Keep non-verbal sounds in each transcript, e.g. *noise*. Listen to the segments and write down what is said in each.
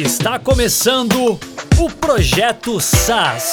Está começando o Projeto SAS.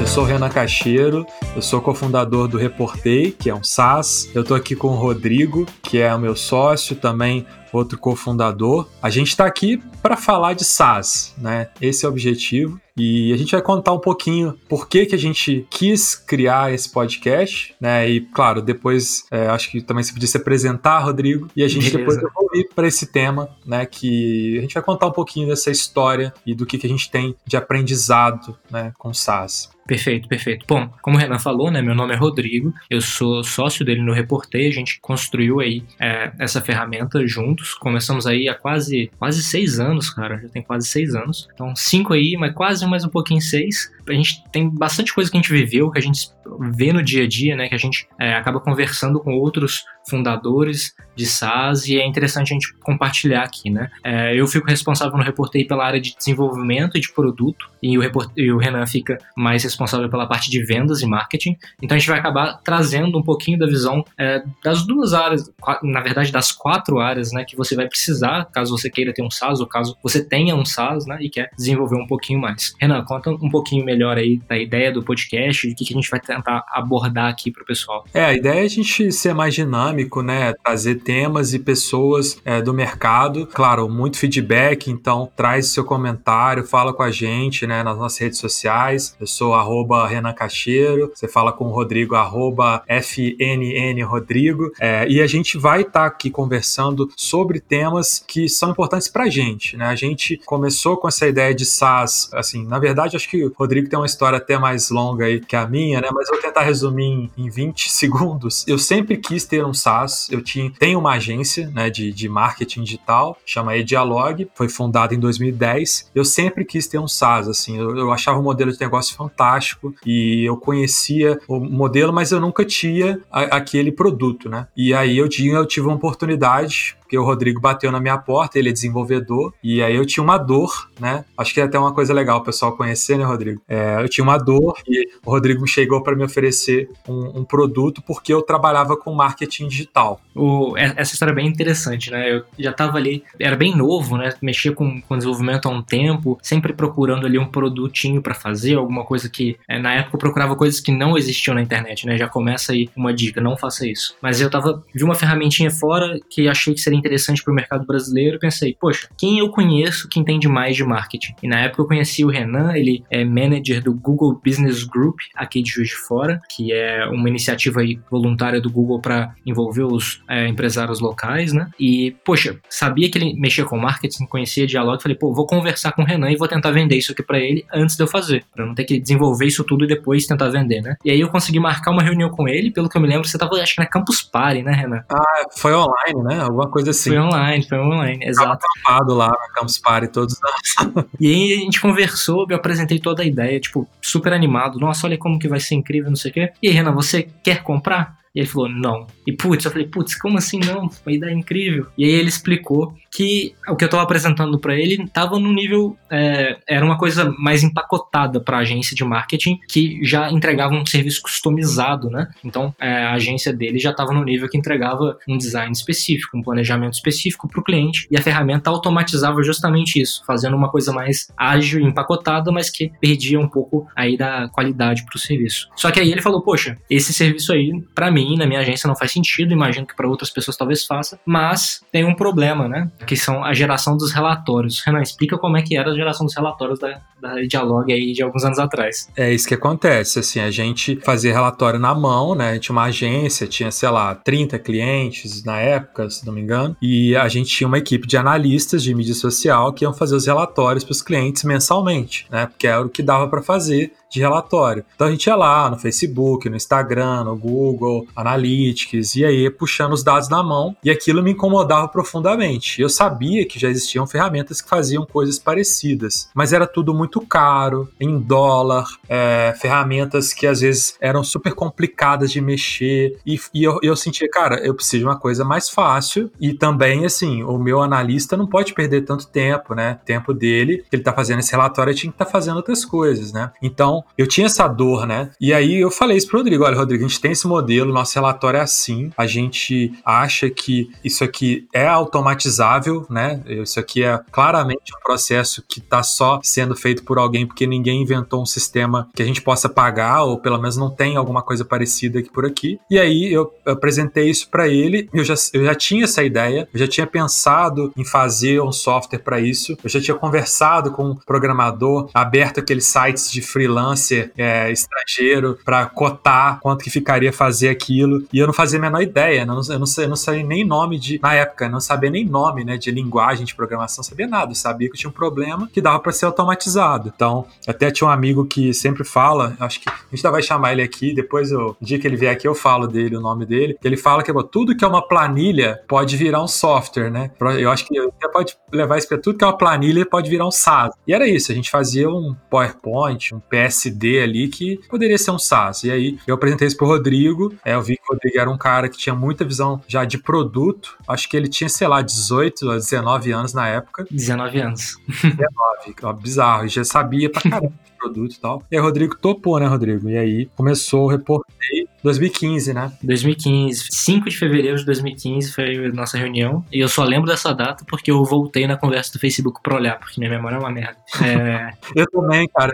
Eu sou o Renan Cacheiro, eu sou cofundador do Reportei, que é um SaaS. Eu estou aqui com o Rodrigo, que é o meu sócio, também outro cofundador. A gente está aqui para falar de SaaS, né? Esse é o objetivo. E a gente vai contar um pouquinho por que, que a gente quis criar esse podcast, né? E, claro, depois é, acho que também você podia se apresentar, Rodrigo, e a gente Beleza. depois evoluir para esse tema, né? Que a gente vai contar um pouquinho dessa história e do que, que a gente tem de aprendizado né, com SaaS. Perfeito, perfeito. Bom, como o Renan falou, né, meu nome é Rodrigo, eu sou sócio dele no Reportei, a gente construiu aí é, essa ferramenta juntos, começamos aí há quase, quase seis anos, cara, já tem quase seis anos, então cinco aí, mas quase mais um pouquinho seis, a gente tem bastante coisa que a gente viveu, que a gente vê no dia a dia, né? Que a gente é, acaba conversando com outros fundadores de SaaS e é interessante a gente compartilhar aqui, né? É, eu fico responsável no Reportei pela área de desenvolvimento e de produto e o, e o Renan fica mais responsável pela parte de vendas e marketing. Então a gente vai acabar trazendo um pouquinho da visão é, das duas áreas, na verdade das quatro áreas, né? Que você vai precisar caso você queira ter um SaaS ou caso você tenha um SaaS, né? E quer desenvolver um pouquinho mais. Renan, conta um pouquinho melhor aí da ideia do podcast, o que, que a gente vai tentar abordar aqui para o pessoal. É, a ideia é a gente ser mais dinâmico, né? Trazer temas e pessoas é, do mercado. Claro, muito feedback, então traz seu comentário, fala com a gente, né? Nas nossas redes sociais. Eu sou arroba Renan Cacheiro, você fala com o Rodrigo, arroba FNN Rodrigo. É, e a gente vai estar tá aqui conversando sobre temas que são importantes pra gente, né? A gente começou com essa ideia de SaaS, assim, na verdade, acho que o Rodrigo tem uma história até mais longa aí que a minha, né? Mas eu vou tentar resumir em, 20 *laughs* segundos. Eu sempre quis ter um SaaS. Eu tinha, tenho uma agência né, de, de marketing digital, chama Edialog, foi fundada em 2010. Eu sempre quis ter um SaaS, assim. Eu, eu achava o modelo de negócio fantástico e eu conhecia o modelo, mas eu nunca tinha a, aquele produto, né? E aí eu, tinha, eu tive uma oportunidade porque o Rodrigo bateu na minha porta, ele é desenvolvedor, e aí eu tinha uma dor, né? Acho que é até uma coisa legal o pessoal conhecer, né, Rodrigo? É, eu tinha uma dor e o Rodrigo chegou para me oferecer um, um, produto porque eu trabalhava com marketing digital. O, essa história é bem interessante, né? Eu já estava ali, era bem novo, né? Mexia com, com desenvolvimento há um tempo, sempre procurando ali um produtinho para fazer, alguma coisa que, é, na época, eu procurava coisas que não existiam na internet, né? Já começa aí uma dica, não faça isso. Mas eu tava, vi uma ferramentinha fora que achei que seria interessante para o mercado brasileiro, pensei, poxa, quem eu conheço que entende mais de marketing? E na época eu conheci o Renan, ele é manager do Google Business Group aqui de Juiz de Fora, que é uma iniciativa voluntária do Google para envolver os é, empresários locais, né? E, poxa, sabia que ele mexia com marketing, conhecia diálogo, falei, pô, vou conversar com o Renan e vou tentar vender isso aqui para ele antes de eu fazer, para não ter que desenvolver isso tudo e depois tentar vender, né? E aí eu consegui marcar uma reunião com ele, pelo que eu me lembro, você tava acho que na Campus Party, né, Renan? Ah, foi online, né? Alguma coisa assim. Foi online, foi online, exato. Tava lá na Campus Party todos os anos. *laughs* e aí a gente conversou, eu apresentei toda a ideia, tipo, super animado. Nossa, olha como que vai ser incrível, não sei o quê. E aí, Renan, você quer comprar? E ele falou, não. E putz, eu falei, putz, como assim não? Uma ideia incrível. E aí ele explicou que o que eu estava apresentando para ele estava no nível. É, era uma coisa mais empacotada para agência de marketing que já entregava um serviço customizado, né? Então é, a agência dele já estava no nível que entregava um design específico, um planejamento específico para o cliente e a ferramenta automatizava justamente isso, fazendo uma coisa mais ágil e empacotada, mas que perdia um pouco aí da qualidade para o serviço. Só que aí ele falou, poxa, esse serviço aí, para mim, na minha agência, não faz sentido, imagino que para outras pessoas talvez faça, mas tem um problema, né? Que são a geração dos relatórios. Renan, explica como é que era a geração dos relatórios da, da Dialog aí de alguns anos atrás. É isso que acontece, assim, a gente fazia relatório na mão, né? Tinha uma agência, tinha, sei lá, 30 clientes na época, se não me engano, e a gente tinha uma equipe de analistas de mídia social que iam fazer os relatórios para os clientes mensalmente, né? Porque era o que dava para fazer de relatório. Então a gente ia lá no Facebook, no Instagram, no Google, Analytics, e aí puxando os dados na mão, e aquilo me incomodava profundamente. Eu sabia que já existiam ferramentas que faziam coisas parecidas, mas era tudo muito muito caro, em dólar, é, ferramentas que às vezes eram super complicadas de mexer. E, e eu, eu sentia, cara, eu preciso de uma coisa mais fácil. E também, assim, o meu analista não pode perder tanto tempo, né? Tempo dele, ele tá fazendo esse relatório, ele tinha que estar tá fazendo outras coisas, né? Então, eu tinha essa dor, né? E aí eu falei isso pro Rodrigo: olha, Rodrigo, a gente tem esse modelo, nosso relatório é assim, a gente acha que isso aqui é automatizável, né? Isso aqui é claramente um processo que está só sendo feito por alguém porque ninguém inventou um sistema que a gente possa pagar, ou pelo menos não tem alguma coisa parecida aqui por aqui. E aí eu apresentei isso para ele, eu já, eu já tinha essa ideia, eu já tinha pensado em fazer um software para isso, eu já tinha conversado com um programador, aberto aqueles sites de freelancer é, estrangeiro para cotar quanto que ficaria fazer aquilo, e eu não fazia a menor ideia, eu não, eu não, eu não sabia nem nome de, na época, não sabia nem nome né, de linguagem de programação, sabia nada, eu sabia que tinha um problema que dava para ser automatizado. Então, até tinha um amigo que sempre fala, acho que a gente vai chamar ele aqui, depois eu, no dia que ele vier aqui eu falo dele, o nome dele, ele fala que tudo que é uma planilha pode virar um software, né? Eu acho que você pode levar isso para tudo que é uma planilha pode virar um SaaS. E era isso, a gente fazia um PowerPoint, um PSD ali que poderia ser um SaaS. E aí eu apresentei isso pro Rodrigo, é, eu vi que o Rodrigo era um cara que tinha muita visão já de produto, acho que ele tinha, sei lá, 18 a 19 anos na época. 19 anos. 19, bizarro, já sabia pra caramba de produto e tal. E aí o Rodrigo topou, né, Rodrigo? E aí começou o Reportei 2015, né? 2015. 5 de fevereiro de 2015 foi a nossa reunião. E eu só lembro dessa data porque eu voltei na conversa do Facebook pra olhar, porque minha memória é uma merda. É... *laughs* eu também, cara.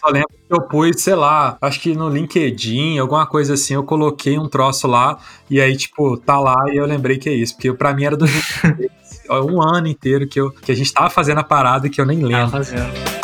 Só lembro que eu pus, sei lá, acho que no LinkedIn, alguma coisa assim, eu coloquei um troço lá e aí, tipo, tá lá e eu lembrei que é isso. Porque pra mim era 2015. um ano inteiro que, eu, que a gente tava fazendo a parada que eu nem lembro. Tava fazendo.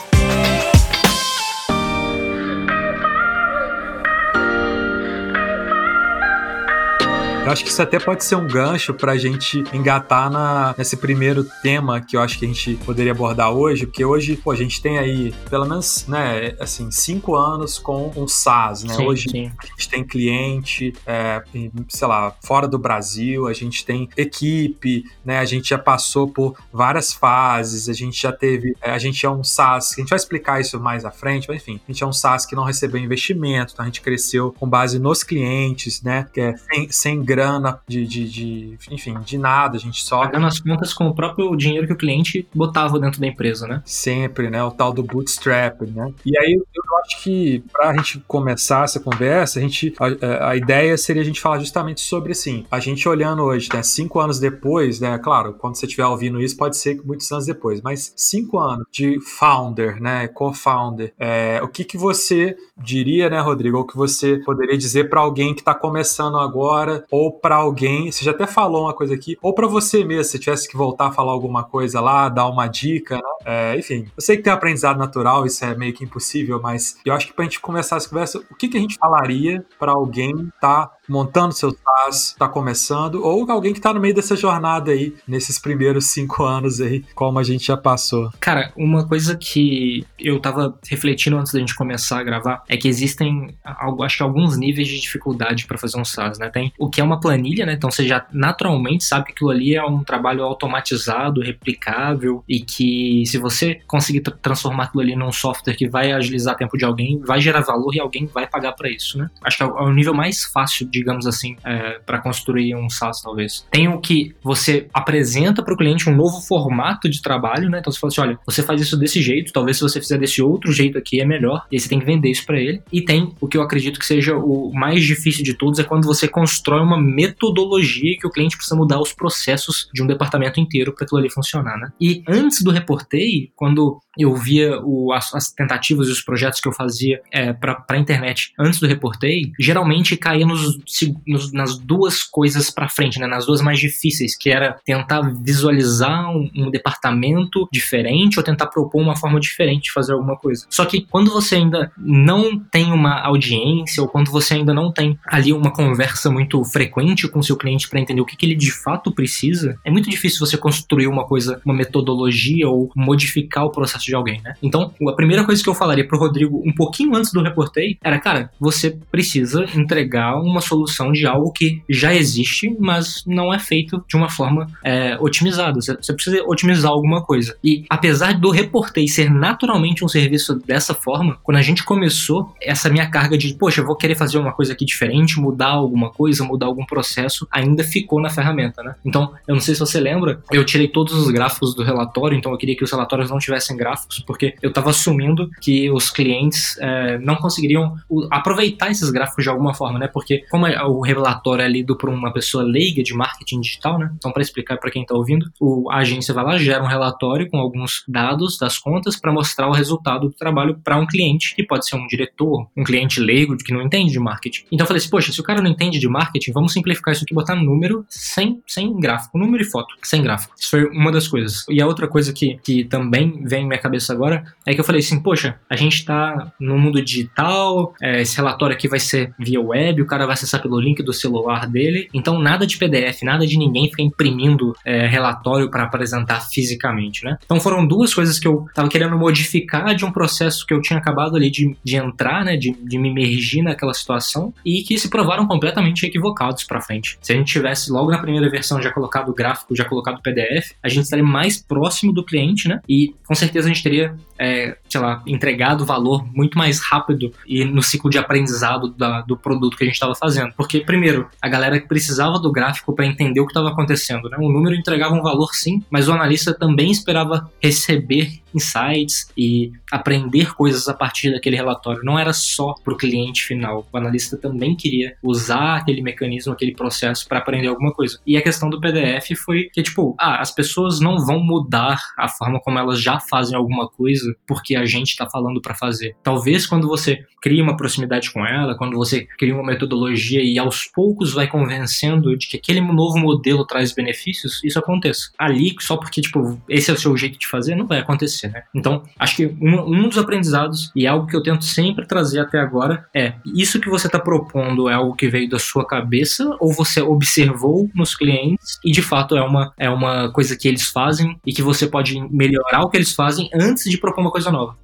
Eu acho que isso até pode ser um gancho para a gente engatar na, nesse primeiro tema que eu acho que a gente poderia abordar hoje, porque hoje pô, a gente tem aí pelo menos, né, assim, cinco anos com um SaaS, né? Sim, hoje sim. a gente tem cliente, é, sei lá, fora do Brasil, a gente tem equipe, né? A gente já passou por várias fases, a gente já teve, é, a gente é um SaaS, a gente vai explicar isso mais à frente, mas enfim, a gente é um SaaS que não recebeu investimento, então a gente cresceu com base nos clientes, né? Que é sem, sem grana de, de, de, enfim, de nada, a gente só Pagando as contas com o próprio dinheiro que o cliente botava dentro da empresa, né? sempre, né? O tal do bootstrap, né? E aí eu acho que para a gente começar essa conversa, a gente a, a, ideia seria a gente falar justamente sobre assim, a gente olhando hoje, né? Cinco anos depois, né? Claro, quando você estiver ouvindo isso, pode ser que muitos anos depois, mas cinco anos de founder, né? Co-founder, é, o que que você diria, né, Rodrigo? Ou que você poderia dizer para alguém que está começando agora, ou para alguém, você já até falou uma coisa aqui, ou para você mesmo, se tivesse que voltar a falar alguma coisa lá, dar uma dica, né? É, enfim, eu sei que tem aprendizado natural, isso é meio que impossível, mas eu acho que pra gente começar essa conversa, o que, que a gente falaria para alguém tá montando seu SaaS, tá começando, ou alguém que tá no meio dessa jornada aí, nesses primeiros cinco anos aí, como a gente já passou? Cara, uma coisa que eu tava refletindo antes da gente começar a gravar é que existem, acho que alguns níveis de dificuldade para fazer um SaaS, né? Tem o que é uma planilha, né? Então você já naturalmente sabe que aquilo ali é um trabalho automatizado, replicável e que se você conseguir tra transformar aquilo ali num software que vai agilizar tempo de alguém, vai gerar valor e alguém vai pagar para isso, né? Acho que é o nível mais fácil, digamos assim, é, para construir um SaaS, talvez. Tem o que você apresenta para o cliente um novo formato de trabalho, né? Então você fala assim, olha, você faz isso desse jeito, talvez se você fizer desse outro jeito aqui é melhor, e aí você tem que vender isso para ele. E tem o que eu acredito que seja o mais difícil de todos, é quando você constrói uma metodologia que o cliente precisa mudar os processos de um departamento inteiro para aquilo ali funcionar, né? E antes do reportei, quando eu via o, as, as, tentativas e os projetos que eu fazia é, para a internet antes do reportei, geralmente caía nos, nos, nas duas coisas para frente, né? nas duas mais difíceis, que era tentar visualizar um, um, departamento diferente ou tentar propor uma forma diferente de fazer alguma coisa. Só que quando você ainda não tem uma audiência ou quando você ainda não tem ali uma conversa muito frequente com o seu cliente para entender o que, que ele de fato precisa, é muito difícil você construir uma coisa, uma metodologia ou modificar o processo de alguém, né? Então, a primeira coisa que eu falaria pro Rodrigo um pouquinho antes do reportei era, cara, você precisa entregar uma solução solução de algo que já existe, mas não é feito de uma forma é, otimizada. Você, precisa otimizar alguma coisa. E apesar do Reportei ser naturalmente um serviço dessa forma, quando a gente começou, essa minha carga de, poxa, eu vou querer fazer uma coisa aqui diferente, mudar alguma coisa, mudar algum processo, ainda ficou na ferramenta, né? Então, eu não sei se você lembra, eu tirei todos os gráficos do relatório, então eu queria que os relatórios não tivessem gráficos, porque eu estava assumindo que os clientes é, não conseguiriam aproveitar esses gráficos de alguma forma, né? Porque como o relatório é lido por uma pessoa leiga de marketing digital, né? Então, para explicar para quem está ouvindo, o, a agência vai lá, gera um relatório com alguns dados das contas para mostrar o resultado do trabalho para um cliente, que pode ser um diretor, um cliente leigo que não entende de marketing. Então eu falei assim, poxa, se o cara não entende de marketing, vamos simplificar isso aqui, botar número sem, sem gráfico, número e foto, sem gráfico. Isso foi uma das coisas. E a outra coisa que, que também vem em minha cabeça agora é que eu falei assim, poxa, a gente está no mundo digital, é, esse relatório aqui vai ser via web, o cara vai acessar pelo link do celular dele, então nada de PDF, nada de ninguém ficar imprimindo é, relatório para apresentar fisicamente, né? Então foram duas coisas que eu tava querendo modificar de um processo que eu tinha acabado ali de, de entrar, né, de, de me imergir naquela situação e que se provaram completamente equivocados para frente. Se a gente tivesse logo na primeira versão já colocado o gráfico, já colocado o PDF, a gente estaria mais próximo do cliente, né? E com certeza a gente teria, é, sei lá, entregado valor muito mais rápido e no ciclo de aprendizado da, do produto que a gente estava fazendo. Porque, primeiro, a galera precisava do gráfico para entender o que estava acontecendo, né? O número entregava um valor sim, mas o analista também esperava receber insights e aprender coisas a partir daquele relatório. Não era só para o cliente final. O analista também queria usar aquele mecanismo, aquele processo para aprender alguma coisa. E a questão do PDF foi que, tipo, ah, as pessoas não vão mudar a forma como elas já fazem alguma coisa porque a gente está falando para fazer. Talvez quando você cria uma proximidade com ela, quando você cria uma metodologia e aos poucos vai convencendo de que aquele novo modelo traz benefícios, isso aconteça. Ali, só porque, tipo, esse é o seu jeito de fazer, não vai acontecer né? Então, acho que um, um dos aprendizados, e algo que eu tento sempre trazer até agora, é isso que você está propondo é algo que veio da sua cabeça ou você observou nos clientes e de fato é uma, é uma coisa que eles fazem e que você pode melhorar o que eles fazem antes de propor uma coisa nova.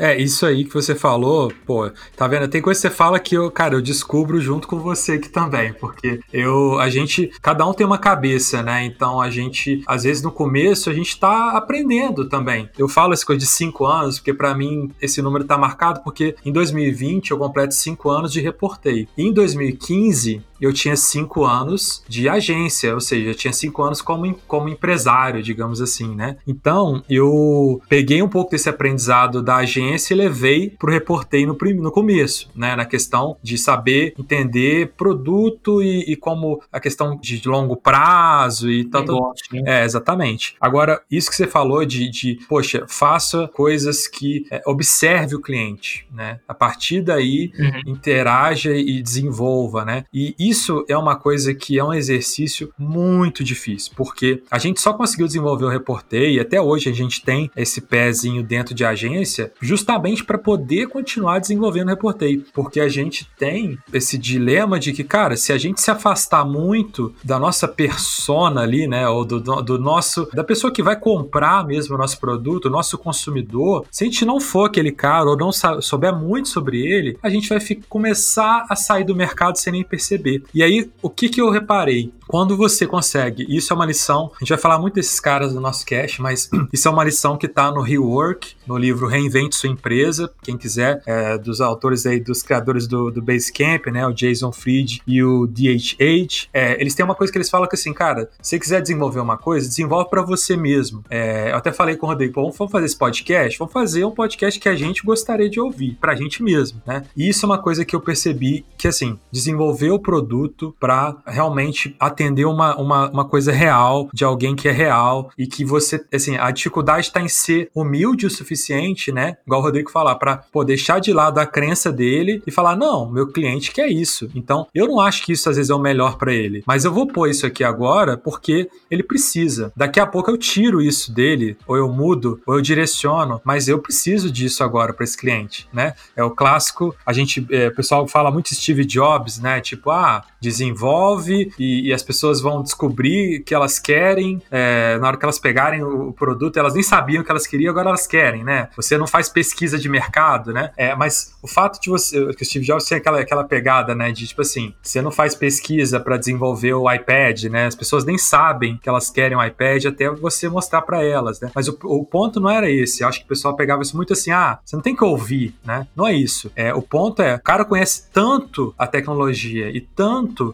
É, isso aí que você falou, pô, tá vendo? Tem coisa que você fala que eu, cara, eu descubro junto com você aqui também, porque eu, a gente, cada um tem uma cabeça, né? Então a gente, às vezes no começo, a gente tá aprendendo também. Eu falo essa coisa de cinco anos, porque para mim esse número tá marcado, porque em 2020 eu completo cinco anos de reportei. Em 2015 eu tinha cinco anos de agência, ou seja, eu tinha cinco anos como, como empresário, digamos assim, né? Então, eu peguei um pouco desse aprendizado da agência e levei pro reportei no, no começo, né? Na questão de saber entender produto e, e como a questão de longo prazo e tal. Né? É, exatamente. Agora, isso que você falou de, de poxa, faça coisas que é, observe o cliente, né? A partir daí, uhum. interaja e desenvolva, né? E isso é uma coisa que é um exercício muito difícil, porque a gente só conseguiu desenvolver o Reportei e até hoje a gente tem esse pezinho dentro de agência justamente para poder continuar desenvolvendo o Reportei, porque a gente tem esse dilema de que, cara, se a gente se afastar muito da nossa persona ali, né, ou do, do nosso, da pessoa que vai comprar mesmo o nosso produto, o nosso consumidor, se a gente não for aquele cara ou não souber muito sobre ele, a gente vai começar a sair do mercado sem nem perceber. E aí, o que, que eu reparei? Quando você consegue, isso é uma lição, a gente vai falar muito desses caras do nosso cast, mas *clears throat* isso é uma lição que está no Rework, no livro Reinvente Sua Empresa, quem quiser, é, dos autores aí, dos criadores do, do Basecamp, né, o Jason Fried e o DHH, é, eles têm uma coisa que eles falam que assim, cara, se você quiser desenvolver uma coisa, desenvolve para você mesmo. É, eu até falei com o Rodrigo, vamos fazer esse podcast? Vamos fazer um podcast que a gente gostaria de ouvir, pra gente mesmo, né? E isso é uma coisa que eu percebi que, assim, desenvolver o produto para realmente atender uma, uma, uma coisa real, de alguém que é real, e que você, assim, a dificuldade está em ser humilde o suficiente, né? Igual o Rodrigo falar, para deixar de lado a crença dele e falar: não, meu cliente quer isso. Então, eu não acho que isso às vezes é o melhor para ele, mas eu vou pôr isso aqui agora porque ele precisa. Daqui a pouco eu tiro isso dele, ou eu mudo, ou eu direciono, mas eu preciso disso agora para esse cliente, né? É o clássico, a gente, é, o pessoal fala muito Steve Jobs, né? Tipo, ah, desenvolve e, e as pessoas vão descobrir que elas querem, é, na hora que elas pegarem o, produto, elas nem sabiam que elas queriam, agora elas querem, né? Você não faz pesquisa de mercado, né? É, mas o fato de você, que o Steve Jobs tinha aquela, aquela pegada, né, de tipo assim, você não faz pesquisa para desenvolver o iPad, né? As pessoas nem sabem que elas querem o iPad até você mostrar para elas, né? Mas o, o, ponto não era esse. Eu acho que o pessoal pegava isso muito assim, ah, você não tem que ouvir, né? Não é isso. É, o ponto é, o cara conhece tanto a tecnologia e tanto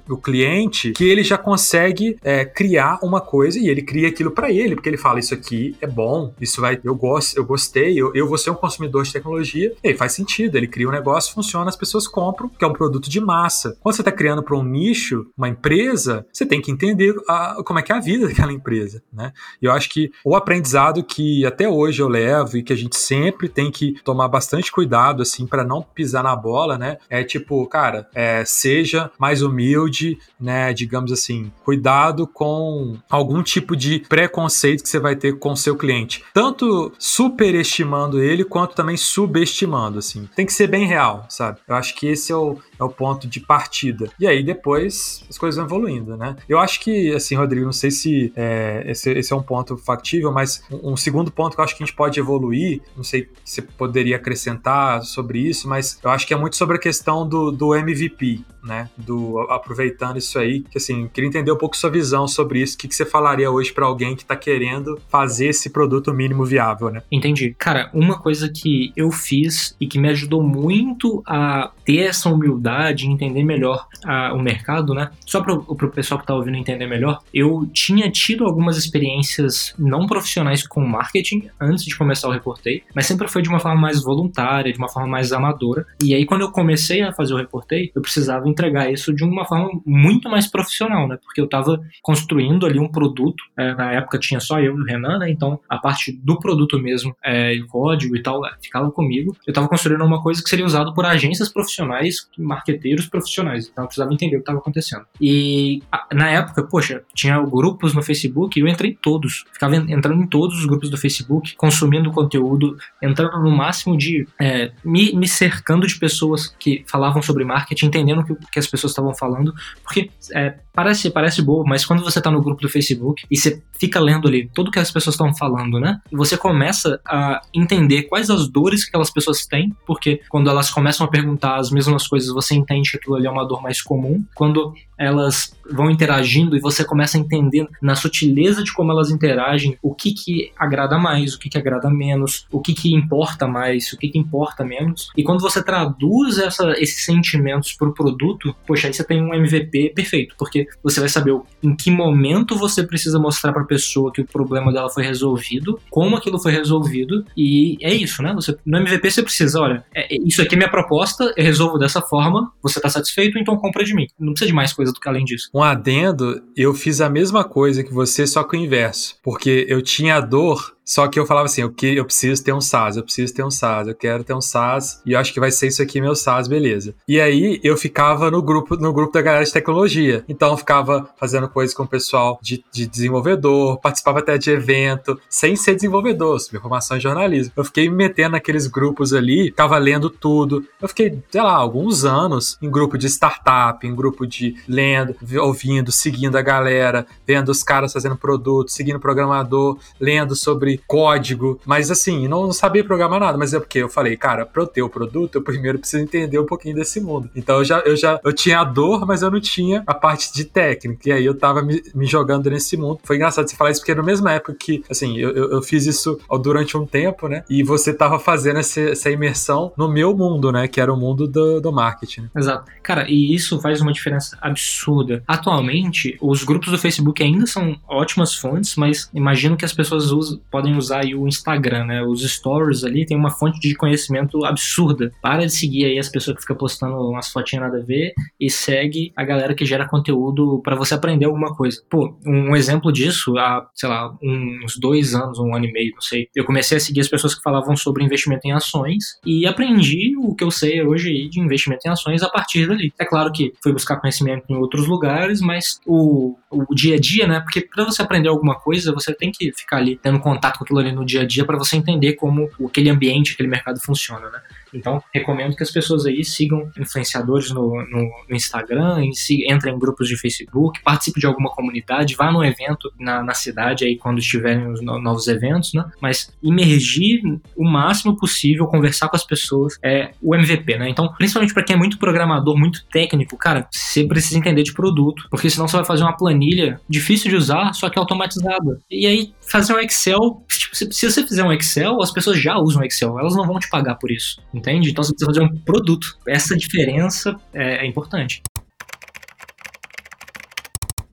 o cliente que ele já consegue é, criar uma coisa e ele cria aquilo para ele, porque ele fala isso aqui é bom, isso vai, eu gosto, eu gostei, eu, eu vou ser um consumidor de tecnologia, e aí faz sentido, ele cria um negócio, funciona, as pessoas compram, que é um produto de massa. Quando você está criando para um nicho, uma empresa, você tem que entender a, como é que é a vida *laughs* daquela empresa, né? E eu acho que o aprendizado que até hoje eu levo e que a gente sempre tem que tomar bastante cuidado, assim, para não pisar na bola, né? É tipo, cara, é, seja mais humilde, né? Digamos assim, cuidado com algum tipo de preconceito que você vai ter com o seu cliente. Tanto superestimando ele, quanto também subestimando, assim. Tem que ser bem real, sabe? Eu acho que esse é o, é o ponto de partida. E aí depois as coisas vão evoluindo, né? Eu acho que, assim, Rodrigo, não sei se é, esse, esse, é um ponto factível, mas um, um, segundo ponto que eu acho que a gente pode evoluir, não sei se poderia acrescentar sobre isso, mas eu acho que é muito sobre a questão do, do MVP, né? Do aproveitando isso aí, que assim, queria entender um pouco sua visão sobre isso. O que, que você falaria hoje para alguém que está querendo fazer esse produto mínimo viável, né? Entendi. Cara, uma coisa que eu fiz e que me ajudou muito a ter essa humildade, entender melhor a, o mercado, né? Só para o pessoal que está ouvindo entender melhor, eu tinha tido algumas experiências não profissionais com marketing antes de começar o Reportei, mas sempre foi de uma forma mais voluntária, de uma forma mais amadora. E aí, quando eu comecei a fazer o Reportei, eu precisava entregar isso de uma forma muito mais profissional, né? Porque eu estava construindo ali um produto. É, na época tinha só eu e o Renan, né? Então a parte do produto mesmo, é, código e tal, é, ficava comigo. Eu estava construindo uma coisa que seria usada por agências profissionais, marqueteiros profissionais. Então eu precisava entender o que estava acontecendo. E na época, poxa, tinha grupos no Facebook e eu entrei em todos. Ficava entrando em todos os grupos do Facebook, consumindo conteúdo, entrando no máximo de. É, me, me cercando de pessoas que falavam sobre marketing, entendendo que, que as pessoas estavam falando, porque é, parece, parece boa, mas quando você tá no grupo do Facebook e você fica lendo ali tudo que as pessoas estão falando, né? Você começa a entender quais as dores que aquelas pessoas têm, porque quando elas começam a perguntar as mesmas coisas, você entende que aquilo ali é uma dor mais comum. Quando elas vão interagindo e você começa a entender na sutileza de como elas interagem o que que agrada mais, o que que agrada menos, o que que importa mais, o que que importa menos. E quando você traduz essa, esses sentimentos para o produto, poxa, aí você tem um MVP perfeito, porque você vai saber em que momento você precisa mostrar para a pessoa que o problema dela foi resolvido, como aquilo foi resolvido, e é isso, né? Você, no MVP você precisa, olha, é, é, isso aqui é minha proposta, eu resolvo dessa forma, você está satisfeito, então compra de mim. Não precisa de mais coisa do que além disso. Um adendo, eu fiz a mesma coisa que você, só com o inverso, porque eu tinha dor só que eu falava assim, eu, que, eu preciso ter um SaaS, eu preciso ter um SaaS, eu quero ter um SaaS e eu acho que vai ser isso aqui meu SaaS, beleza. E aí eu ficava no grupo, no grupo da galera de tecnologia. Então eu ficava fazendo coisas com o pessoal de, de desenvolvedor, participava até de evento, sem ser desenvolvedor, sobre formação em jornalismo. Eu fiquei me metendo naqueles grupos ali, ficava lendo tudo. Eu fiquei, sei lá, alguns anos em grupo de startup, em grupo de lendo, ouvindo, seguindo a galera, vendo os caras fazendo produtos, seguindo programador, lendo sobre código, mas assim, não, sabia programar nada, mas é porque eu falei, cara, pra eu ter o produto, eu primeiro preciso entender um pouquinho desse mundo. Então eu já, eu já eu tinha a dor, mas eu não tinha a parte de técnica, e aí eu tava me, me jogando nesse mundo. Foi engraçado você falar isso, porque no mesma época que, assim, eu, eu, eu fiz isso durante um tempo, né, e você tava fazendo essa, essa imersão no meu mundo, né, que era o mundo do, do marketing. Exato. Cara, e isso faz uma diferença absurda. Atualmente, os grupos do Facebook ainda são ótimas fontes, mas imagino que as pessoas usam, podem podem usar o Instagram, né? Os stories ali tem uma fonte de conhecimento absurda. Para de seguir aí as pessoas que ficam postando umas fotinhas nada a ver e segue a galera que gera conteúdo para você aprender alguma coisa. Pô, um exemplo disso, há, sei lá, uns dois anos, um ano e meio, não sei. Eu comecei a seguir as pessoas que falavam sobre investimento em ações e aprendi o que eu sei hoje de investimento em ações a partir dali. É claro que fui buscar conhecimento em outros lugares, mas o, o dia a dia, né? Porque para você aprender alguma coisa, você tem que ficar ali tendo contato com aquilo ali no dia a dia para você entender como aquele ambiente, aquele mercado funciona, né? Então, recomendo que as pessoas aí sigam influenciadores no, no, no Instagram, entrem em grupos de Facebook, participem de alguma comunidade, vá num evento na, na cidade aí quando estiverem os novos eventos, né? Mas imergir o máximo possível, conversar com as pessoas, é o MVP, né? Então, principalmente para quem é muito programador, muito técnico, cara, você precisa entender de produto, porque senão você vai fazer uma planilha difícil de usar, só que automatizada. E aí, fazer um Excel, tipo, se, se você fizer um Excel, as pessoas já usam Excel, elas não vão te pagar por isso, entende? Então você precisa fazer um produto. Essa diferença é, é importante.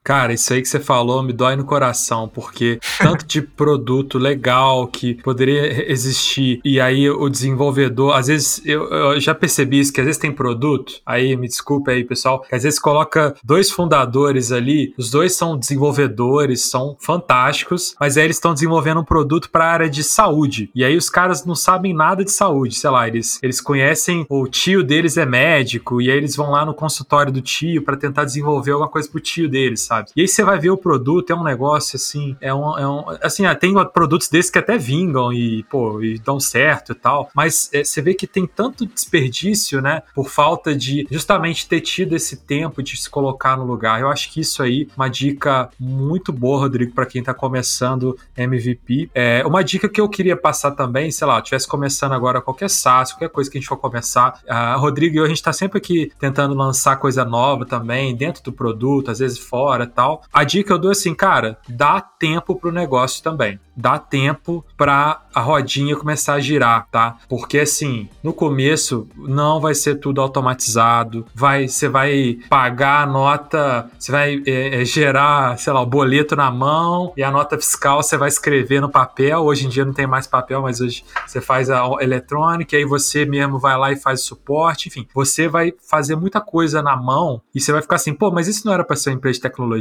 Cara, isso aí que você falou me dói no coração, porque tanto de *laughs* produto legal que poderia existir, e aí o desenvolvedor, às vezes eu, eu, já percebi isso, que às vezes tem produto, aí me desculpe aí, pessoal, que às vezes coloca dois fundadores ali, os dois são desenvolvedores, são fantásticos, mas aí eles estão desenvolvendo um produto para a área de saúde. E aí os caras não sabem nada de saúde, sei lá, eles, eles conhecem, o tio deles é médico, e aí eles vão lá no consultório do tio para tentar desenvolver alguma coisa pro tio deles, sabe? Sabe? E aí você vai ver o produto, é um negócio assim, é um. É um assim, ah, tem produtos desses que até vingam e, pô, e dão certo e tal, mas é, você vê que tem tanto desperdício, né, por falta de justamente ter tido esse tempo de se colocar no lugar. Eu acho que isso aí, uma dica muito boa, Rodrigo, para quem tá começando MVP. É, uma dica que eu queria passar também, sei lá, tivesse começando agora qualquer SaaS, qualquer coisa que a gente for começar, uh, Rodrigo e eu, a gente tá sempre aqui tentando lançar coisa nova também, dentro do produto, às vezes fora tal. A dica eu dou assim, cara, dá tempo pro negócio também. Dá tempo pra a rodinha começar a girar, tá? Porque assim, no começo não vai ser tudo automatizado, vai, você vai pagar a nota, você vai é, é, gerar, sei lá, o boleto na mão e a nota fiscal você vai escrever no papel. Hoje em dia não tem mais papel, mas hoje você faz a eletrônica e aí você mesmo vai lá e faz o suporte, enfim, você vai fazer muita coisa na mão e você vai ficar assim, pô, mas isso não era para ser uma empresa de tecnologia?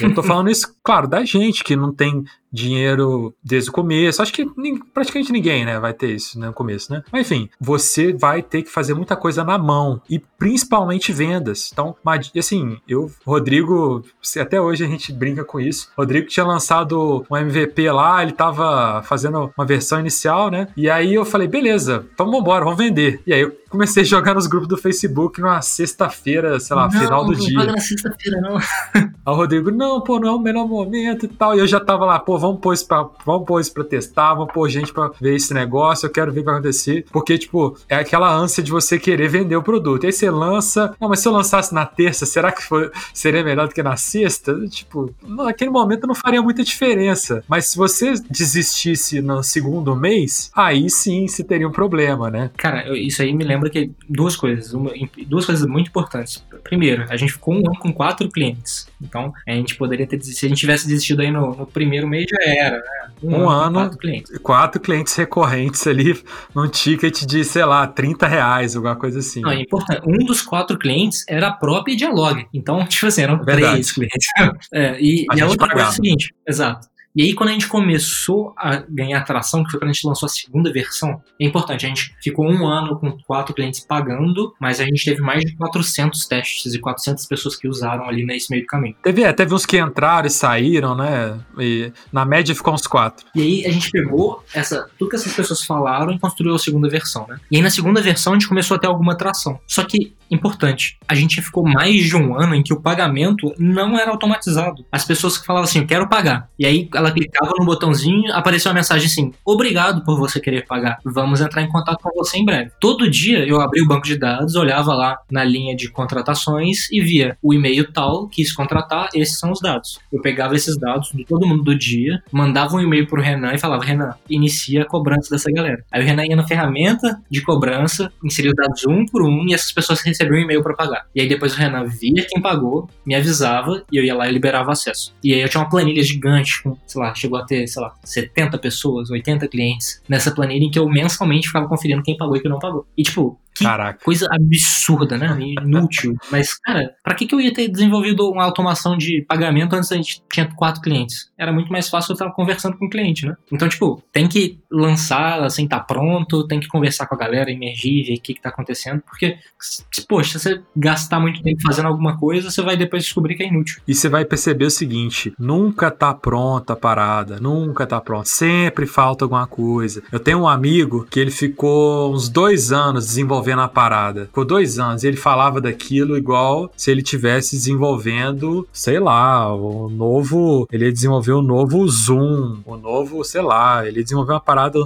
Eu tô falando isso, *laughs* claro, da gente que não tem dinheiro desde o começo. Acho que praticamente ninguém, né, vai ter isso né, no começo, né? Mas enfim, você vai ter que fazer muita coisa na mão e principalmente vendas. Então, assim, eu, Rodrigo, até hoje a gente brinca com isso. Rodrigo tinha lançado um MVP lá, ele tava fazendo uma versão inicial, né? E aí eu falei, beleza, então vambora, vamos vender. E aí eu comecei a jogar nos grupos do Facebook numa sexta-feira, sei lá, não, final do não dia. Não, na sexta-feira, não. *laughs* Aí o Rodrigo, não, pô, não é o melhor momento e tal. E eu já tava lá, pô, vamos pôr isso pra, vamos pôr isso pra testar, vamos pôr gente pra ver esse negócio, eu quero ver o que vai acontecer. Porque, tipo, é aquela ânsia de você querer vender o produto. E aí você lança, não, mas se eu lançasse na terça, será que foi, seria melhor do que na sexta? Tipo, naquele momento não faria muita diferença. Mas se você desistisse no segundo mês, aí sim você teria um problema, né? Cara, isso aí me lembra que duas coisas, uma, duas coisas muito importantes. Primeiro, a gente ficou um ano com quatro clientes. Então, a gente poderia ter. Se a gente tivesse desistido aí no, no primeiro mês, já era, né? Um, um ano, quatro clientes. quatro clientes recorrentes ali num ticket de, sei lá, 30 reais, alguma coisa assim. Não, é importante. Um dos quatro clientes era a própria Dialog. Então, *laughs* tipo assim, eram Verdade. três clientes. *laughs* É, e a, e a outra pagava. coisa é o seguinte, exato. E aí, quando a gente começou a ganhar atração, que foi quando a gente lançou a segunda versão, é importante, a gente ficou um ano com quatro clientes pagando, mas a gente teve mais de 400 testes e 400 pessoas que usaram ali nesse meio do caminho. Teve, é, teve uns que entraram e saíram, né? E na média ficou uns quatro. E aí, a gente pegou essa, tudo que essas pessoas falaram e construiu a segunda versão, né? E aí, na segunda versão, a gente começou a ter alguma atração. Só que importante. A gente ficou mais de um ano em que o pagamento não era automatizado. As pessoas que falavam assim, quero pagar. E aí ela clicava no botãozinho, apareceu uma mensagem assim, obrigado por você querer pagar. Vamos entrar em contato com você em breve. Todo dia eu abria o banco de dados, olhava lá na linha de contratações e via o e-mail tal, quis contratar, esses são os dados. Eu pegava esses dados de todo mundo do dia, mandava um e-mail pro Renan e falava, Renan, inicia a cobrança dessa galera. Aí o Renan ia na ferramenta de cobrança, inseria os dados um por um e essas pessoas receber um e-mail para pagar. E aí depois o Renan via quem pagou, me avisava e eu ia lá e liberava acesso. E aí eu tinha uma planilha gigante, com, sei lá, chegou a ter, sei lá, 70 pessoas, 80 clientes nessa planilha em que eu mensalmente ficava conferindo quem pagou e quem não pagou. E tipo, Que Caraca. coisa absurda, né? Inútil. *laughs* Mas, cara, pra que, que eu ia ter desenvolvido uma automação de pagamento antes a gente tinha quatro clientes? Era muito mais fácil eu estar conversando com o cliente, né? Então, tipo, tem que lançar, assim, tá pronto, tem que conversar com a galera, emergir, ver o que, que tá acontecendo, porque, poxa, se você gastar muito tempo fazendo alguma coisa, você vai depois descobrir que é inútil. E você vai perceber o seguinte: nunca tá pronta a parada, nunca tá pronta. Sempre falta alguma coisa. Eu tenho um amigo que ele ficou uns dois anos desenvolvendo a parada. Ficou dois anos e ele falava daquilo igual se ele tivesse desenvolvendo, sei lá, o novo. Ele ia desenvolver o novo Zoom, o novo, sei lá, ele desenvolveu uma parada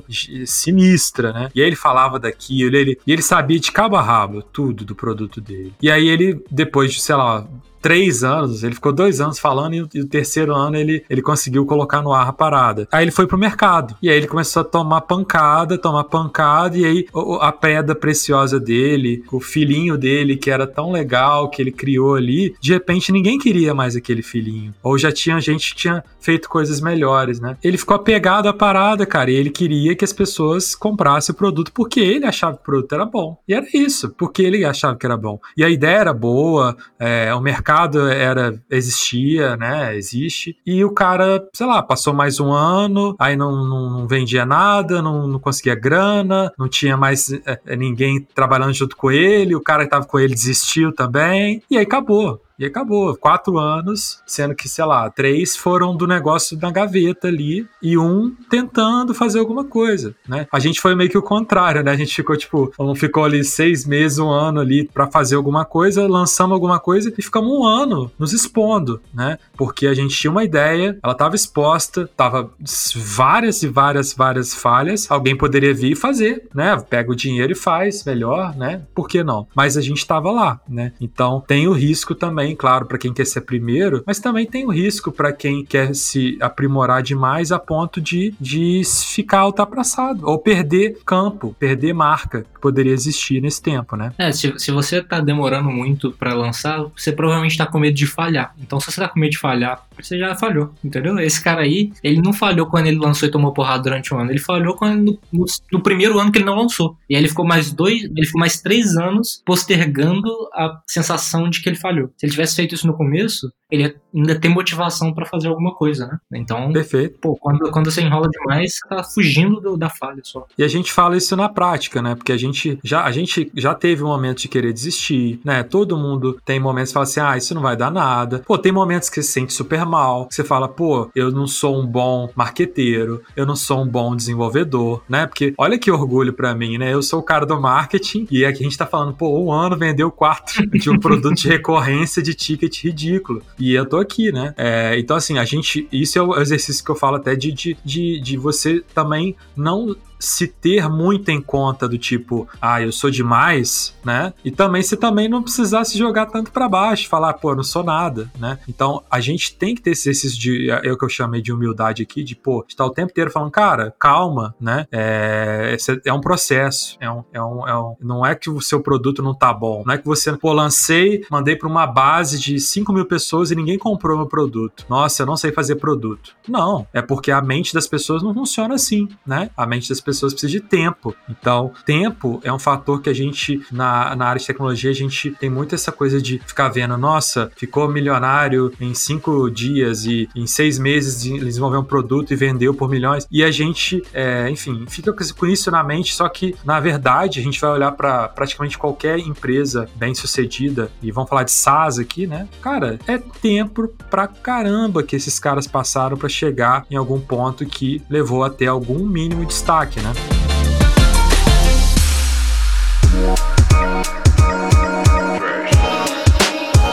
sinistra, né? E aí ele falava daquilo, ele, e ele sabia de cabo a rabo tudo do produto dele. E aí ele, depois de, sei lá, três anos, ele ficou dois anos falando e e o, terceiro ano ele, ele conseguiu colocar no ar a parada. Aí ele foi pro mercado. E aí ele começou a tomar pancada, tomar pancada, e aí a pedra preciosa dele, o filhinho dele, que era tão legal, que ele criou ali, de repente ninguém queria mais aquele filhinho. Ou já tinha gente que tinha feito coisas melhores, né? Ele ficou apegado à parada, cara, e ele queria que as pessoas comprassem o produto porque ele achava que o produto era bom. E era isso, porque ele achava que era bom. E a ideia era boa, é, o mercado mercado era existia, né? Existe. E o cara, sei lá, passou mais um ano, aí não, não vendia nada, não, não conseguia grana, não tinha mais é, ninguém trabalhando junto com ele, o cara que tava com ele desistiu também, e aí acabou. E acabou. Quatro anos, sendo que, sei lá, três foram do negócio da gaveta ali e um tentando fazer alguma coisa, né? A gente foi meio que o contrário, né? A gente ficou, tipo, ficou ali seis meses, um ano ali para fazer alguma coisa, lançamos alguma coisa e ficamos um ano nos expondo, né? Porque a gente tinha uma ideia, ela tava exposta, tava várias e várias, várias falhas, alguém poderia vir e fazer, né? Pega o dinheiro e faz melhor, né? Por que não? Mas a gente tava lá, né? Então tem o risco também também, claro, para quem quer ser primeiro, mas também tem o risco para quem quer se aprimorar demais a ponto de, de ficar ultrapassado ou perder campo, perder marca poderia existir nesse tempo, né? É, se, se você tá demorando muito para lançar, você provavelmente tá com medo de falhar. Então, se você tá com medo de falhar, você já falhou, entendeu? Esse cara aí, ele não falhou quando ele lançou e tomou porrada durante um ano, ele falhou quando, no, no, no primeiro ano que ele não lançou. E aí ele ficou mais dois, ele ficou mais três anos postergando a sensação de que ele falhou. Se ele tivesse feito isso no começo, ele ainda tem motivação para fazer alguma coisa, né? Então, Perfeito. pô, quando, quando você enrola demais, você tá fugindo do, da falha só. E a gente fala isso na prática, né? Porque a gente já, a gente já teve um momento de querer desistir, né? Todo mundo tem momentos que fala assim, ah, isso não vai dar nada. Pô, tem momentos que você se sente super mal, que você fala, pô, eu não sou um bom marqueteiro, eu não sou um bom desenvolvedor, né? Porque olha que orgulho para mim, né? Eu sou o cara do marketing e aqui a gente tá falando, pô, um ano vendeu quatro *laughs* de um produto de recorrência de ticket ridículo. E eu tô aqui, né? É, então, assim, a gente. Isso é o exercício que eu falo até de, de, de, de você também não se ter muito em conta do tipo, ah, eu sou demais, né? E também se também não precisar se jogar tanto para baixo, falar, pô, eu não sou nada, né? Então a gente tem que ter esse exercício de, é o que eu chamei de humildade aqui, de, pô, estar o tempo inteiro falando, cara, calma, né? É, é um processo, é um, é um, é um, não é que o seu produto não tá bom, não é que você, pô, lancei, mandei para uma base de 5 mil pessoas e ninguém comprou meu produto. Nossa, eu não sei fazer produto. Não, é porque a mente das pessoas não funciona assim, né? A mente das pessoas precisa de tempo. Então, tempo é um fator que a gente, na, na área de tecnologia, a gente tem muito essa coisa de ficar vendo, nossa, ficou milionário em cinco dias e em seis meses desenvolveu um produto e vendeu por milhões. E a gente, é, enfim, fica com isso na mente, só que, na verdade, a gente vai olhar para praticamente qualquer empresa bem sucedida, e vamos falar de SaaS aqui, né? Cara, é tempo pra caramba que esses caras passaram para chegar em algum ponto que levou até algum mínimo de destaque né?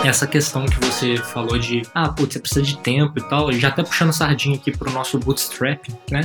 Essa questão que você falou de, ah, putz, você precisa de tempo e tal, já até puxando sardinha aqui pro nosso bootstrap, né,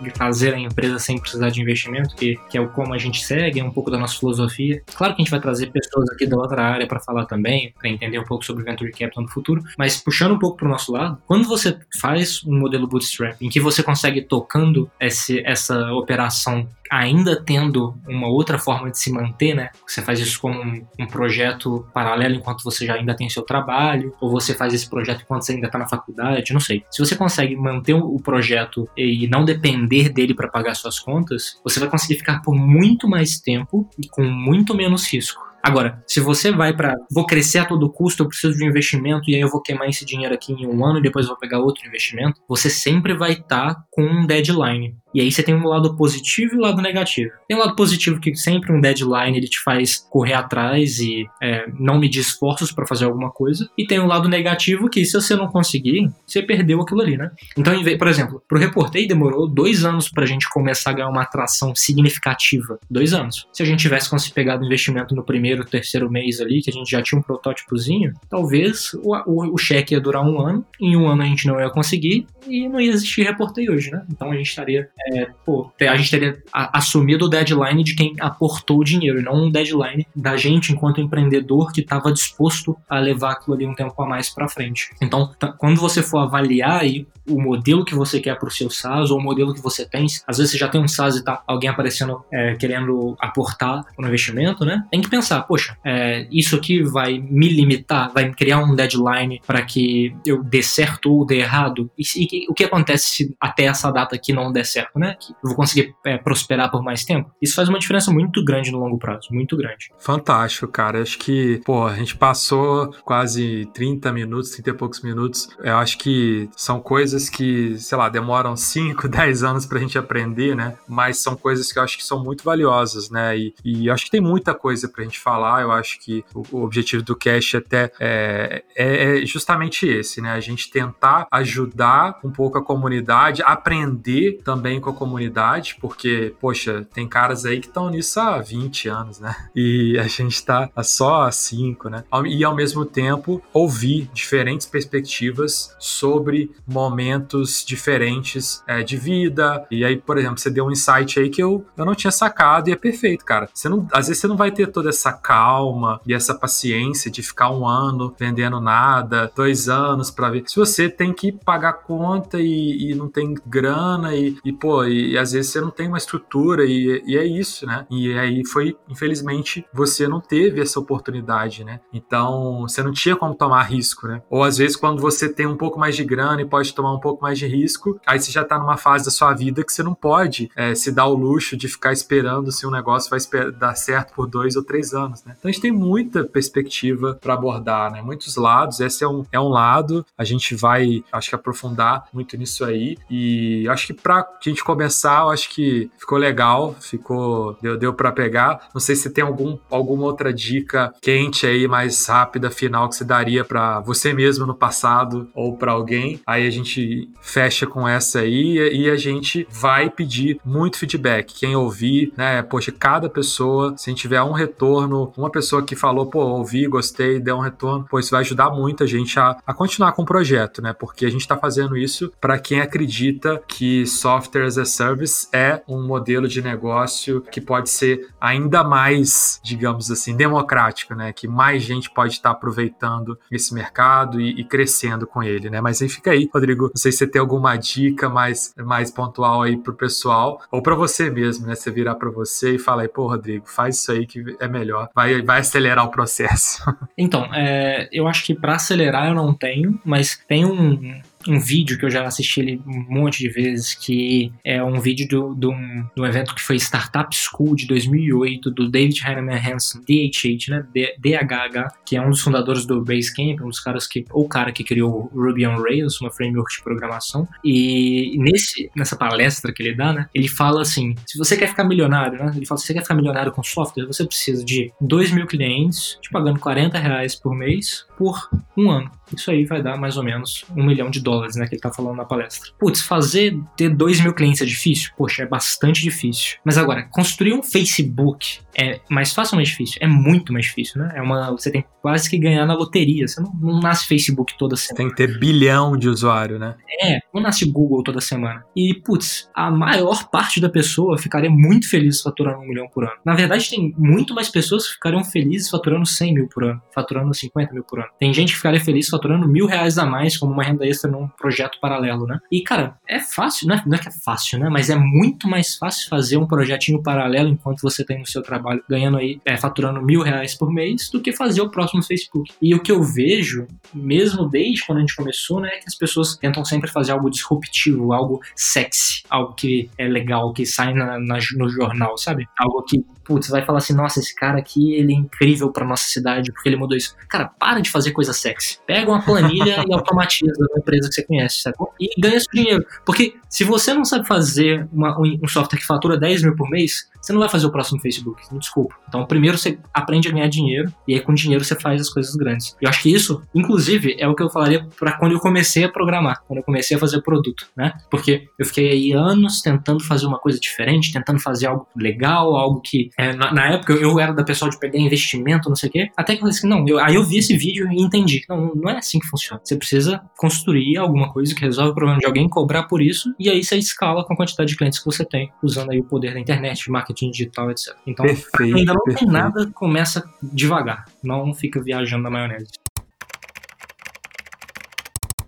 de fazer a empresa sem precisar de investimento, que, que é o como a gente segue, é um pouco da nossa filosofia. Claro que a gente vai trazer pessoas aqui da outra área para falar também, para entender um pouco sobre Venture Capital no futuro, mas puxando um pouco pro nosso lado, quando você faz um modelo bootstrap em que você consegue tocando esse, essa operação ainda tendo uma outra forma de se manter, né? Você faz isso como um, um projeto paralelo enquanto você já ainda tem seu trabalho, ou você faz esse projeto enquanto você ainda está na faculdade, não sei. Se você consegue manter o projeto e não depender dele para pagar suas contas, você vai conseguir ficar por muito mais tempo e com muito menos risco. Agora, se você vai para vou crescer a todo custo, eu preciso de um investimento e aí eu vou queimar esse dinheiro aqui em um ano e depois vou pegar outro investimento, você sempre vai estar tá com um deadline. E aí você tem um lado positivo e um lado negativo. Tem um lado positivo que sempre um deadline ele te faz correr atrás e é, não medir esforços para fazer alguma coisa. E tem um lado negativo que se você não conseguir, você perdeu aquilo ali, né? Então, por exemplo, pro Reportei demorou dois anos pra gente começar a ganhar uma atração significativa. Dois anos. Se a gente tivesse conseguido pegar o investimento no primeiro, terceiro mês ali, que a gente já tinha um protótipozinho, talvez o, o, o cheque ia durar um ano. Em um ano a gente não ia conseguir e não ia existir Reportei hoje, né? Então a gente estaria é, pô, a gente teria assumido o deadline de quem aportou o dinheiro, e não um deadline da gente enquanto empreendedor que estava disposto a levar aquilo ali um tempo a mais para frente. Então, quando você for avaliar aí o modelo que você quer para o seu SaaS ou o modelo que você tem, às vezes você já tem um SaaS e tá alguém aparecendo é, querendo aportar no investimento, né? Tem que pensar, poxa, é, isso aqui vai me limitar, vai criar um deadline para que eu dê certo ou dê errado? E, e o que acontece se até essa data aqui não der certo? Né? Que eu vou conseguir é, prosperar por mais tempo. Isso faz uma diferença muito grande no longo prazo, muito grande. Fantástico, cara. Acho que, pô, a gente passou quase 30 minutos, 30 e poucos minutos. Eu acho que são coisas que, sei lá, demoram 5, 10 *laughs* anos pra gente aprender, né? Mas são coisas que eu acho que são muito valiosas, né? E, e acho que tem muita coisa pra gente falar. Eu acho que o, o objetivo do Cash até é, é, é justamente esse, né? A gente tentar ajudar um pouco a comunidade, aprender também com a comunidade, porque, poxa, tem caras aí que estão nisso há 20 anos, né? E a gente tá só há 5, né? E ao mesmo tempo ouvir diferentes perspectivas sobre momentos diferentes é, de vida. E aí, por exemplo, você deu um insight aí que eu, eu não tinha sacado e é perfeito, cara. Você não, às vezes você não vai ter toda essa calma e essa paciência de ficar um ano vendendo nada, dois anos para ver. Se você tem que pagar conta e, e não tem grana e, e pô, e, e, às vezes você não tem uma estrutura e, e, é isso, né? E aí foi, infelizmente, você não teve essa oportunidade, né? Então, você não tinha como tomar risco, né? Ou às vezes quando você tem um pouco mais de grana e pode tomar um pouco mais de risco, aí você já tá numa fase da sua vida que você não pode é, se dar o luxo de ficar esperando se um negócio vai dar certo por dois ou três anos, né? Então a gente tem muita perspectiva para abordar, né? Muitos lados, esse é um, é um lado, a gente vai, acho que aprofundar muito nisso aí e acho que para a gente começar, eu acho que ficou legal, ficou deu, deu para pegar. Não sei se tem algum, alguma outra dica quente aí, mais rápida, final que você daria para você mesmo no passado ou para alguém. Aí a gente fecha com essa aí e a gente vai pedir muito feedback. Quem ouvir, né? Poxa, cada pessoa, se a gente tiver um retorno, uma pessoa que falou, pô, ouvi, gostei, deu um retorno, pô, isso vai ajudar muito a gente a, a continuar com o projeto, né? Porque a gente está fazendo isso para quem acredita que software as a Service é um modelo de negócio que pode ser ainda mais, digamos assim, democrático, né? Que mais gente pode estar aproveitando esse mercado e, e crescendo com ele, né? Mas aí fica aí, Rodrigo, não sei se você tem alguma dica mais, mais pontual aí pro pessoal ou para você mesmo, né? Você virar para você e falar aí, pô, Rodrigo, faz isso aí que é melhor, vai, vai acelerar o processo. *laughs* Então, é, eu acho que para acelerar eu não tenho, mas tem um, um vídeo que eu já assisti ele um monte de vezes, que é um vídeo do, do, do evento que foi Startup School de 2008, do David Heinemann Hansen, DHH, né? DHH, que é um dos fundadores do Basecamp, um dos caras que, ou o cara que criou Ruby on Rails, uma framework de programação. E nesse, nessa palestra que ele dá, né? Ele fala assim: se você quer ficar milionário, né? Ele fala: se você quer ficar milionário com software, você precisa de 2 mil clientes, te pagando 40 reais por mês, por um ano. Isso aí vai dar mais ou menos um milhão de dólares, né? Que ele tá falando na palestra. Putz, fazer ter dois mil clientes é difícil? Poxa, é bastante difícil. Mas agora, construir um Facebook é mais fácil ou mais difícil? É muito mais difícil, né? É uma, você tem quase que ganhar na loteria. Você não, não nasce Facebook toda semana. Tem que ter bilhão de usuário, né? É, não nasce Google toda semana. E, putz, a maior parte da pessoa ficaria muito feliz faturando um milhão por ano. Na verdade, tem muito mais pessoas que ficariam felizes faturando 100 mil por ano, faturando 50 mil por ano. Tem gente que ficaria feliz faturando mil reais a mais como uma renda extra num um projeto paralelo, né? E, cara, é fácil, não é, não é que é fácil, né? Mas é muito mais fácil fazer um projetinho paralelo enquanto você tem no seu trabalho ganhando aí, é, faturando mil reais por mês, do que fazer o próximo Facebook. E o que eu vejo, mesmo desde quando a gente começou, né, é que as pessoas tentam sempre fazer algo disruptivo, algo sexy, algo que é legal, que sai na, na no jornal, sabe? Algo que putz, vai falar assim, nossa, esse cara aqui, ele é incrível pra nossa cidade porque ele mudou isso. Cara, para de fazer coisa sexy. Pega uma planilha *laughs* e automatiza na empresa que você conhece, sacou? E ganha seu dinheiro. Porque se você não sabe fazer uma, um software que fatura 10 mil por mês, você não vai fazer o próximo Facebook, desculpa. Então, primeiro você aprende a ganhar dinheiro e aí com dinheiro você faz as coisas grandes. Eu acho que isso, inclusive, é o que eu falaria para quando eu comecei a programar, quando eu comecei a fazer produto, né? Porque eu fiquei aí anos tentando fazer uma coisa diferente, tentando fazer algo legal, algo que é, na, na, época eu era da pessoa de pegar investimento, não sei o quê. Até que eu falei assim, não, eu, aí eu vi esse vídeo e entendi. Não, não é assim que funciona. Você precisa construir alguma coisa que resolve o problema de alguém, cobrar por isso, e aí você escala com a quantidade de clientes que você tem, usando aí o poder da internet, de marketing digital, etc. Então, perfeito, ainda não perfeito. tem nada, começa devagar. Não fica viajando na maionese.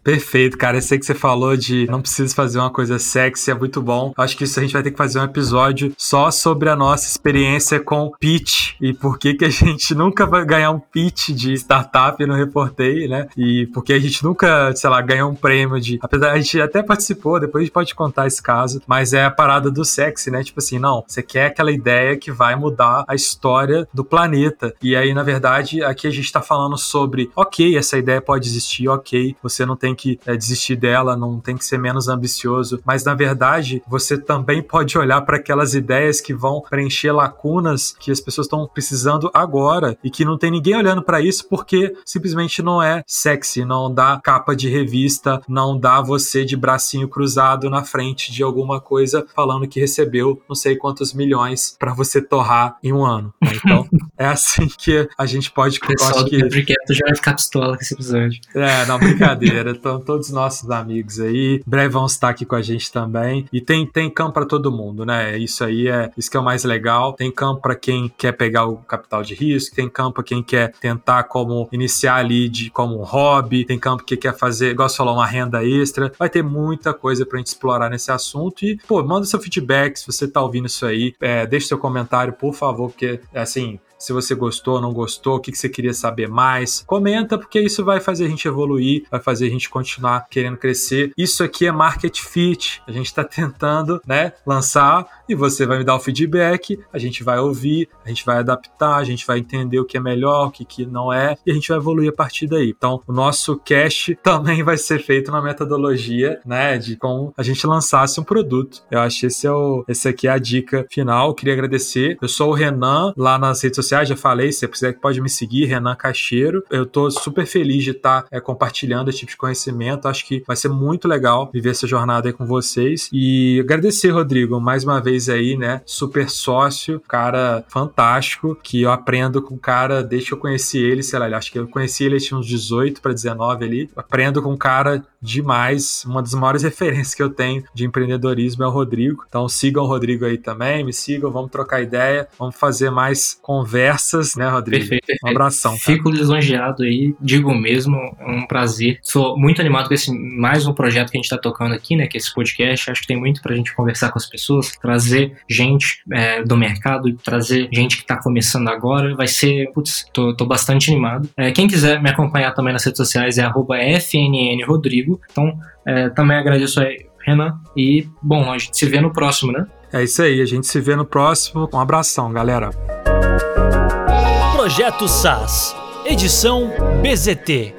Perfeito, cara. Eu sei que você falou de não precisa fazer uma coisa sexy, é muito bom. Acho que isso a gente vai ter que fazer um episódio só sobre a nossa experiência com pitch e por que, que a *laughs* gente nunca vai ganhar um pitch de startup no Reportei, né? E porque a gente nunca, sei lá, ganhou um prêmio de. Apesar, a gente até participou, depois a gente pode contar esse caso, mas é a parada do sexy, né? Tipo assim, não, você quer aquela ideia que vai mudar a história do planeta. E aí, na verdade, aqui a gente tá falando sobre, ok, essa ideia pode existir, ok, você não tem que é, desistir dela, não tem que ser menos ambicioso, mas na verdade você também pode olhar para aquelas ideias que vão preencher lacunas que as pessoas estão precisando agora e que não tem ninguém olhando para isso porque simplesmente não é sexy, não dá capa de revista, não dá você de bracinho cruzado na frente de alguma coisa falando que recebeu não sei quantos milhões para você torrar em um ano. Né? Então *laughs* é assim que a gente pode. O pessoal do que... já vai ficar pistola com esse episódio. É, não, brincadeira *laughs* estão todos nossos amigos aí. Breve vão estar aqui com a gente também. E tem, tem campo para todo mundo, né? Isso aí é isso que é o mais legal. Tem campo para quem quer pegar o capital de risco, tem campo para quem quer tentar como iniciar ali de como um hobby, tem campo que quer fazer, igual você falou, uma renda extra. Vai ter muita coisa pra gente explorar nesse assunto. E, pô, manda seu feedback se você tá ouvindo isso aí. É, deixe seu comentário, por favor, porque assim se você gostou, não gostou, o que, você queria saber mais. Comenta, porque isso vai fazer a gente evoluir, vai fazer a gente continuar querendo crescer. Isso aqui é Market Fit. A gente está tentando, né, lançar e você vai me dar o feedback, a gente vai ouvir, a gente vai adaptar, a gente vai entender o que é melhor, o que, que não é, e a gente vai evoluir a partir daí. Então, o nosso cache *laughs* também vai ser feito na metodologia, né, de como a gente lançasse um produto. Eu acho que esse, é o, esse aqui é a dica final. Eu queria agradecer. Eu sou o Renan, lá nas redes sociais, já falei, se você quiser pode me seguir, Renan Cacheiro. Eu tô super feliz de estar tá, é, compartilhando esse tipo de conhecimento. Acho que vai ser muito legal viver essa jornada aí com vocês. E agradecer, Rodrigo, mais uma vez aí, né? Super sócio, cara fantástico, que eu aprendo com o cara desde que eu conheci ele, sei lá, acho que eu conheci ele, tinha uns 18 para 19 ali. Aprendo com um cara demais. Uma das maiores *laughs* referências que eu tenho de empreendedorismo é o Rodrigo. Então sigam o Rodrigo aí também, me sigam, vamos trocar ideia, vamos fazer mais conversas, né, Rodrigo? Perfeito, perfeito. Um abração. Cara. Fico lisonjeado aí, digo mesmo, é um prazer. Sou muito animado com esse mais um projeto que a gente está tocando aqui, né, que é esse podcast. Acho que tem muito pra gente conversar com as pessoas, trazer gente é, do mercado, trazer gente que está começando agora. Vai ser, putz, tô, tô bastante animado. É, quem quiser me acompanhar também nas redes sociais é FNNRodrigo. Então, é, também agradeço aí, Renan. E, bom, a gente se vê no próximo, né? É isso aí, a gente se vê no próximo. Um abração, galera. Projeto SAS, edição BZT.